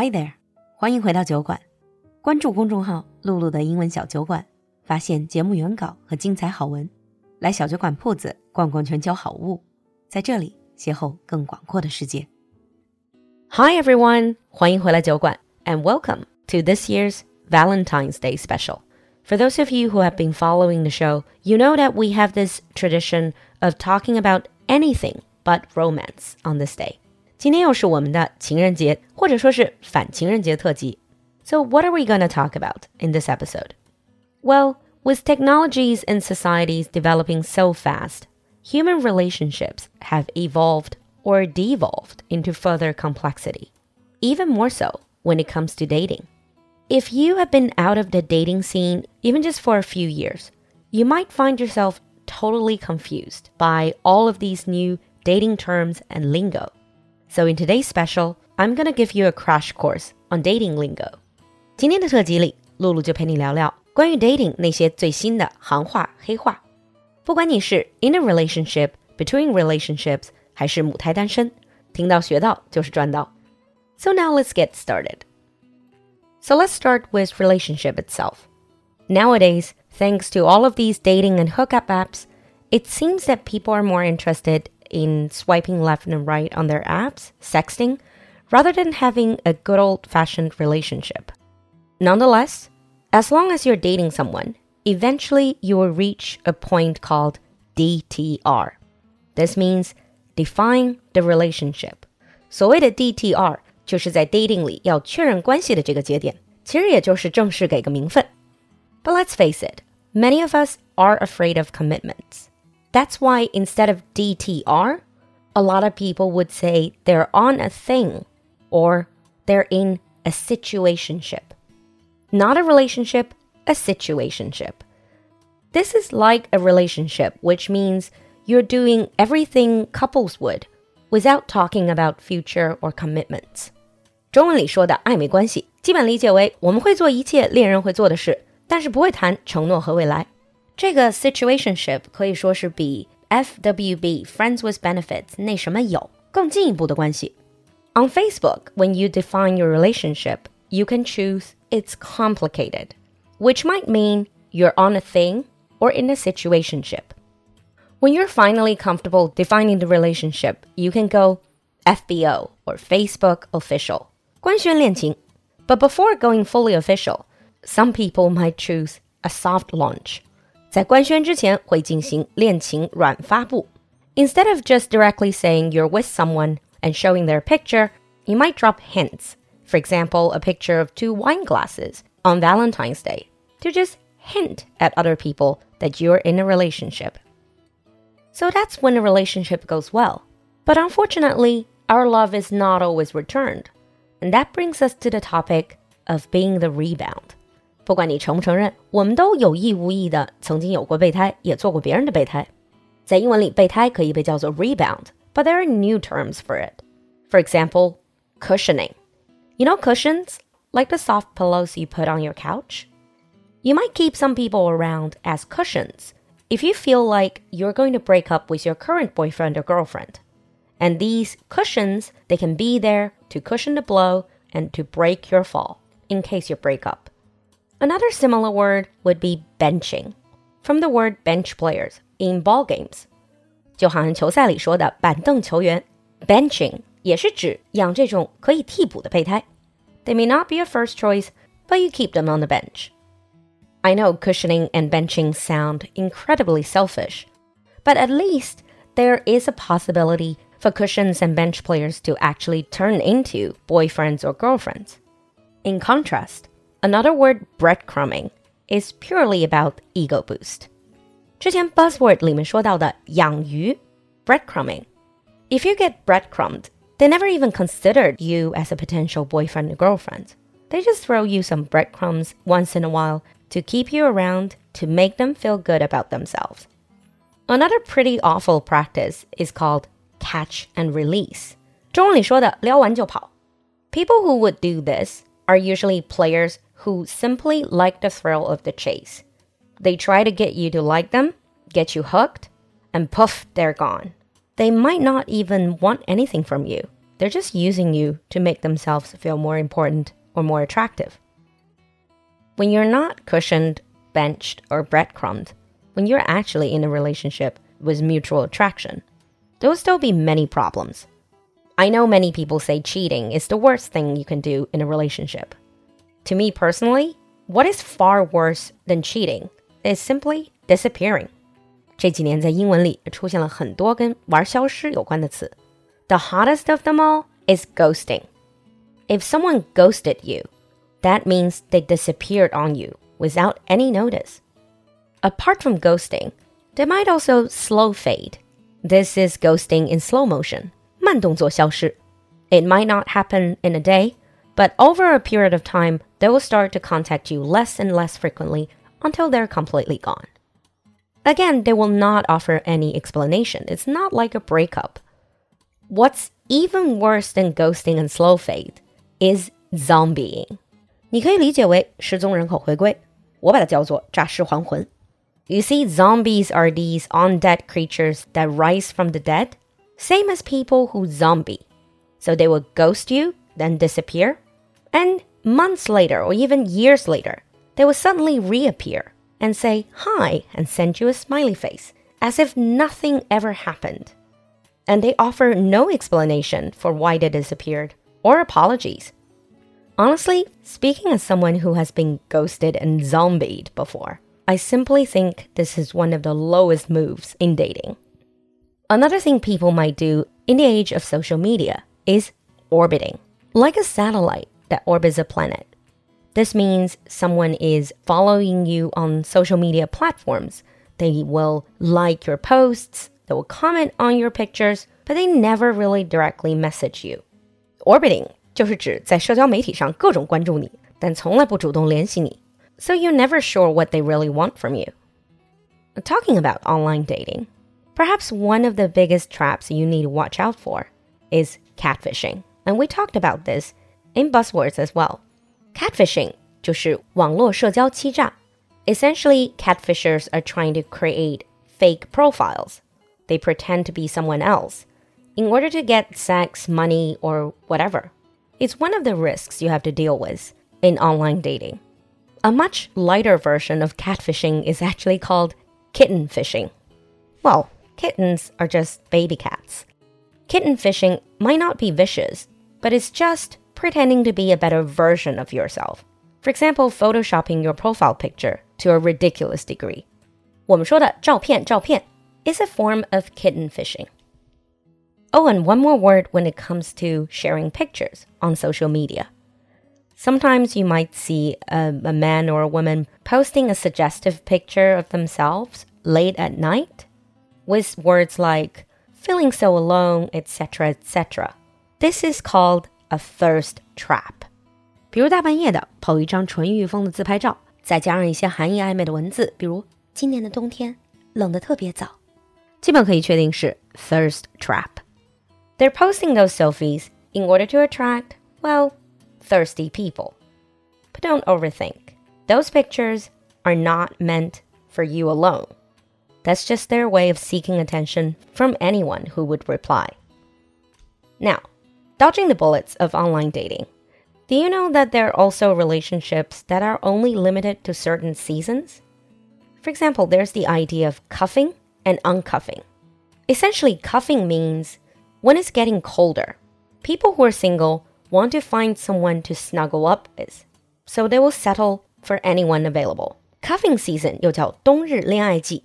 Hi there，欢迎回到酒馆，关注公众号“璐璐的英文小酒馆”，发现节目原稿和精彩好文。来小酒馆铺子逛逛全球好物，在这里邂逅更广阔的世界。Hi everyone，欢迎回来酒馆，and welcome to this year's Valentine's Day special. For those of you who have been following the show, you know that we have this tradition of talking about anything but romance on this day. 今天又是我们的情人节，或者说是反情人节特辑。So what are we going to talk about in this episode? Well, with technologies and societies developing so fast, human relationships have evolved or devolved into further complexity. Even more so when it comes to dating. If you have been out of the dating scene even just for a few years, you might find yourself totally confused by all of these new dating terms and lingo. So in today's special, I'm gonna give you a crash course on dating lingo. 今天的特辑里，璐璐就陪你聊聊关于 dating 那些最新的行话黑话。不管你是 in a relationship, between relationships，还是母胎单身，听到学到就是赚到。So now let's get started. So let's start with relationship itself. Nowadays, thanks to all of these dating and hookup apps, it seems that people are more interested in swiping left and right on their apps, sexting, rather than having a good old fashioned relationship. Nonetheless, as long as you're dating someone, eventually you will reach a point called DTR. This means define the relationship. 所谓的 DTR 就是在 dating 里要确认关系的这个节点，其实也就是正式给个名分。But let's face it, many of us are afraid of commitments. That's why instead of DTR, a lot of people would say they're on a thing or they're in a situationship. Not a relationship, a situationship. This is like a relationship, which means you're doing everything couples would without talking about future or commitments. 中文里说的暧昧关系，基本理解为我们会做一切恋人会做的事，但是不会谈承诺和未来。 这个 situationship 可以说是比 FWB friends with benefits 那什么有更进一步的关系。On Facebook, when you define your relationship, you can choose it's complicated, which might mean you're on a thing or in a situationship. When you're finally comfortable defining the relationship, you can go FBO or Facebook official. 官宣恋情. But before going fully official, some people might choose a soft launch 在官宣之前会进行恋情软发布。Instead of just directly saying you're with someone and showing their picture, you might drop hints. For example, a picture of two wine glasses on Valentine's Day to just hint at other people that you're in a relationship. So that's when a relationship goes well. But unfortunately, our love is not always returned. And that brings us to the topic of being the rebound. 不管你承不承认，我们都有意无意的曾经有过备胎，也做过别人的备胎。在英文里，备胎可以被叫做 rebound，but there are new terms for it. For example, cushioning. You know cushions, like the soft pillows you put on your couch. You might keep some people around as cushions if you feel like you're going to break up with your current boyfriend or girlfriend. And these cushions, they can be there to cushion the blow and to break your fall in case you break up. Another similar word would be benching, from the word bench players in ball games. 就好像球赛里说的板凳球员，benching 也是指养这种可以替补的备胎。They may not be a first choice, but you keep them on the bench. I know cushioning and benching sound incredibly selfish, but at least there is a possibility for cushions and bench players to actually turn into boyfriends or girlfriends. In contrast, Another word, breadcrumbing, is purely about ego boost. 之前 buzzword 里面说到的养鱼 breadcrumbing. If you get breadcrumbed, they never even considered you as a potential boyfriend or girlfriend. They just throw you some breadcrumbs once in a while to keep you around to make them feel good about themselves. Another pretty awful practice is called catch and release. 中文里说的撩完就跑. People who would do this are usually players who simply like the thrill of the chase. They try to get you to like them, get you hooked, and poof, they're gone. They might not even want anything from you. they're just using you to make themselves feel more important or more attractive. When you're not cushioned, benched, or breadcrumbed, when you're actually in a relationship with mutual attraction, there will still be many problems. I know many people say cheating is the worst thing you can do in a relationship. To me personally, what is far worse than cheating is simply disappearing. 这几年在英文里出现了很多跟玩消失有关的词。The hottest of them all is ghosting. If someone ghosted you, that means they disappeared on you without any notice. Apart from ghosting, they might also slow fade. This is ghosting in slow motion. 慢动作消失. It might not happen in a day, but over a period of time, they will start to contact you less and less frequently until they're completely gone. Again, they will not offer any explanation. It's not like a breakup. What's even worse than ghosting and slow fade is zombieing. 你可以理解为失踪人口回归，我把它叫做诈尸还魂。You see, zombies are these undead creatures that rise from the dead same as people who zombie. So they will ghost you, then disappear, and months later or even years later, they will suddenly reappear and say hi and send you a smiley face as if nothing ever happened. And they offer no explanation for why they disappeared or apologies. Honestly, speaking as someone who has been ghosted and zombied before, I simply think this is one of the lowest moves in dating. Another thing people might do in the age of social media is orbiting, like a satellite that orbits a planet. This means someone is following you on social media platforms. They will like your posts, they will comment on your pictures, but they never really directly message you. Orbiting 就是指在社交媒体上各种关注你，但从来不主动联系你。So you're never sure what they really want from you. Talking about online dating, Perhaps one of the biggest traps you need to watch out for is catfishing. And we talked about this in buzzwords as well. Catfishing 就是网络社交欺诈. Essentially, catfishers are trying to create fake profiles. They pretend to be someone else in order to get sex, money, or whatever. It's one of the risks you have to deal with in online dating. A much lighter version of catfishing is actually called kitten fishing. Well, kittens are just baby cats. Kitten fishing might not be vicious, but it's just pretending to be a better version of yourself. For example, photoshopping your profile picture to a ridiculous degree. 我们说的照片照片 is a form of kitten fishing. Oh, and one more word when it comes to sharing pictures on social media. Sometimes you might see a, a man or a woman posting a suggestive picture of themselves late at night with words like feeling so alone, etc., etc. This is called a thirst trap. 比如大半夜的抛一张纯欲风的自拍照，再加上一些含义暧昧的文字，比如今年的冬天冷得特别早，基本可以确定是 thirst trap. They're posting those selfies in order to attract, well, thirsty people. But don't overthink. Those pictures are not meant for you alone. That's just their way of seeking attention from anyone who would reply. Now, dodging the bullets of online dating. Do you know that there are also relationships that are only limited to certain seasons? For example, there's the idea of cuffing and uncuffing. Essentially, cuffing means when it's getting colder, people who are single want to find someone to snuggle up with, so they will settle for anyone available. Cuffing season 又叫冬日恋爱季。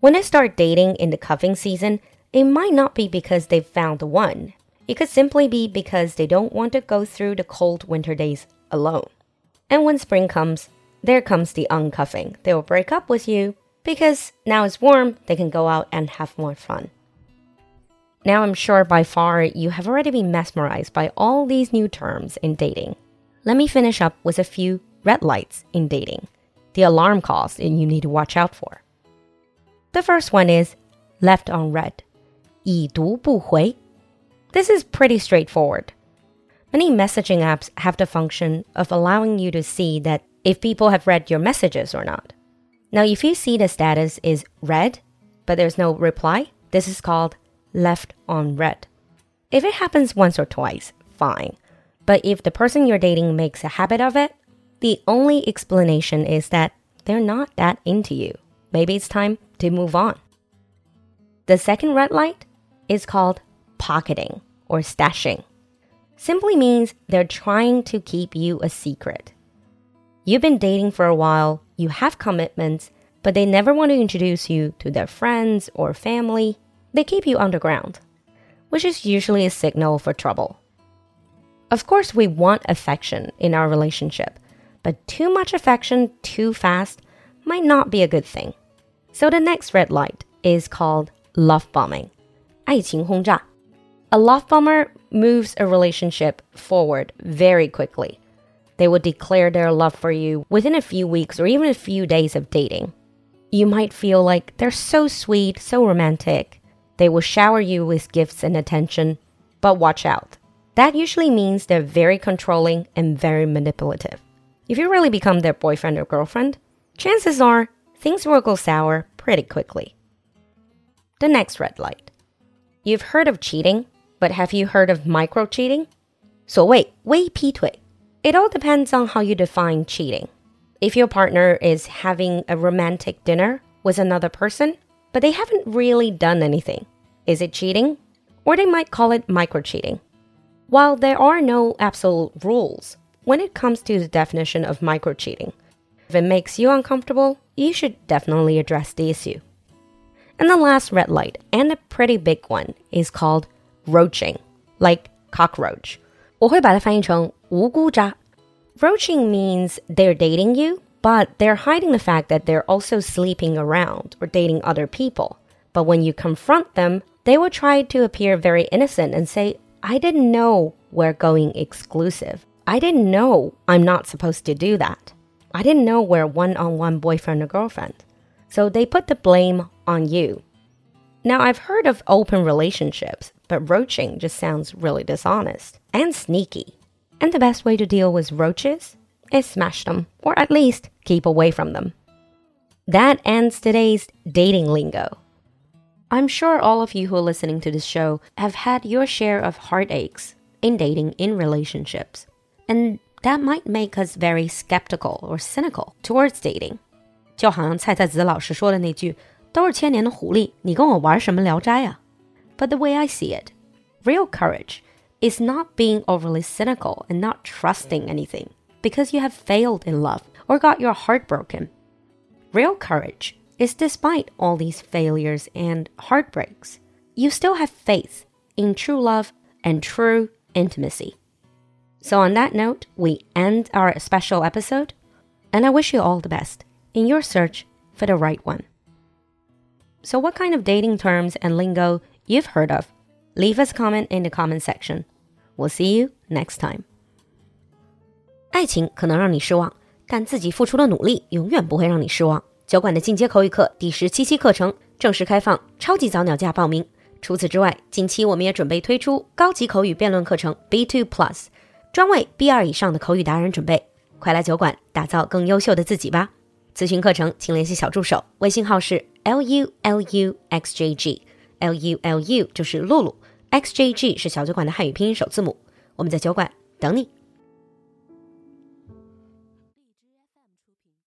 when they start dating in the cuffing season, it might not be because they've found the one. it could simply be because they don't want to go through the cold winter days alone. And when spring comes, there comes the uncuffing. They will break up with you because now it's warm, they can go out and have more fun. Now, I'm sure by far you have already been mesmerized by all these new terms in dating. Let me finish up with a few red lights in dating, the alarm calls that you need to watch out for. The first one is left on read. 已读不回 this is pretty straightforward. Many messaging apps have the function of allowing you to see that if people have read your messages or not. Now, if you see the status is read, but there's no reply, this is called left on read. If it happens once or twice, fine. But if the person you're dating makes a habit of it, the only explanation is that they're not that into you. Maybe it's time to move on. The second red light is called pocketing or stashing. Simply means they're trying to keep you a secret. You've been dating for a while, you have commitments, but they never want to introduce you to their friends or family. They keep you underground, which is usually a signal for trouble. Of course, we want affection in our relationship, but too much affection too fast might not be a good thing. So the next red light is called love bombing. 爱情轰炸. A love bomber moves a relationship forward very quickly. They will declare their love for you within a few weeks or even a few days of dating. You might feel like they're so sweet, so romantic. They will shower you with gifts and attention, but watch out. That usually means they're very controlling and very manipulative. If you really become their boyfriend or girlfriend, chances are things will go sour pretty quickly. The next red light. You've heard of cheating, but have you heard of micro cheating? 所谓微劈腿. It all depends on how you define cheating. If your partner is having a romantic dinner with another person, but they haven't really done anything, is it cheating? Or they might call it micro cheating. While there are no absolute rules when it comes to the definition of micro cheating, if it makes you uncomfortable, you should definitely address the issue. And the last red light, and a pretty big one, is called roaching, like cockroach. 我会把它翻译成无辜渣. Roaching means they're dating you, but they're hiding the fact that they're also sleeping around or dating other people. But when you confront them, they will try to appear very innocent and say, I didn't know we're going exclusive. I didn't know I'm not supposed to do that. I didn't know we're one on one boyfriend or girlfriend. So they put the blame on you. Now, I've heard of open relationships, but roaching just sounds really dishonest and sneaky. And the best way to deal with roaches is smash them, or at least keep away from them. That ends today's dating lingo. I'm sure all of you who are listening to this show have had your share of heartaches in dating in relationships. And that might make us very skeptical or cynical towards dating. 就好像蔡蔡子老师说的那句“ 都是千年的狐狸，你跟我玩什么聊斋啊？” But the way I see it, real courage is not being overly cynical and not trusting anything because you have failed in love or got your heart broken. Real courage is despite all these failures and heartbreaks, you still have faith in true love and true intimacy. So, on that note, we end our special episode, and I wish you all the best in your search for the right one. So, what kind of dating terms and lingo you've heard of? Leave us a comment in the comment section. We'll see you next time. 爱情可能让你失望，但自己付出的努力永远不会让你失望。酒馆的进阶口语课第十七期课程正式开放，超级早鸟价报名。除此之外，近期我们也准备推出高级口语辩论课程 B Two Plus。专为 B 二以上的口语达人准备，快来酒馆打造更优秀的自己吧！咨询课程，请联系小助手，微信号是 L U L U X J G，L U L U 就是露露，X J G 是小酒馆的汉语拼音首字母。我们在酒馆等你。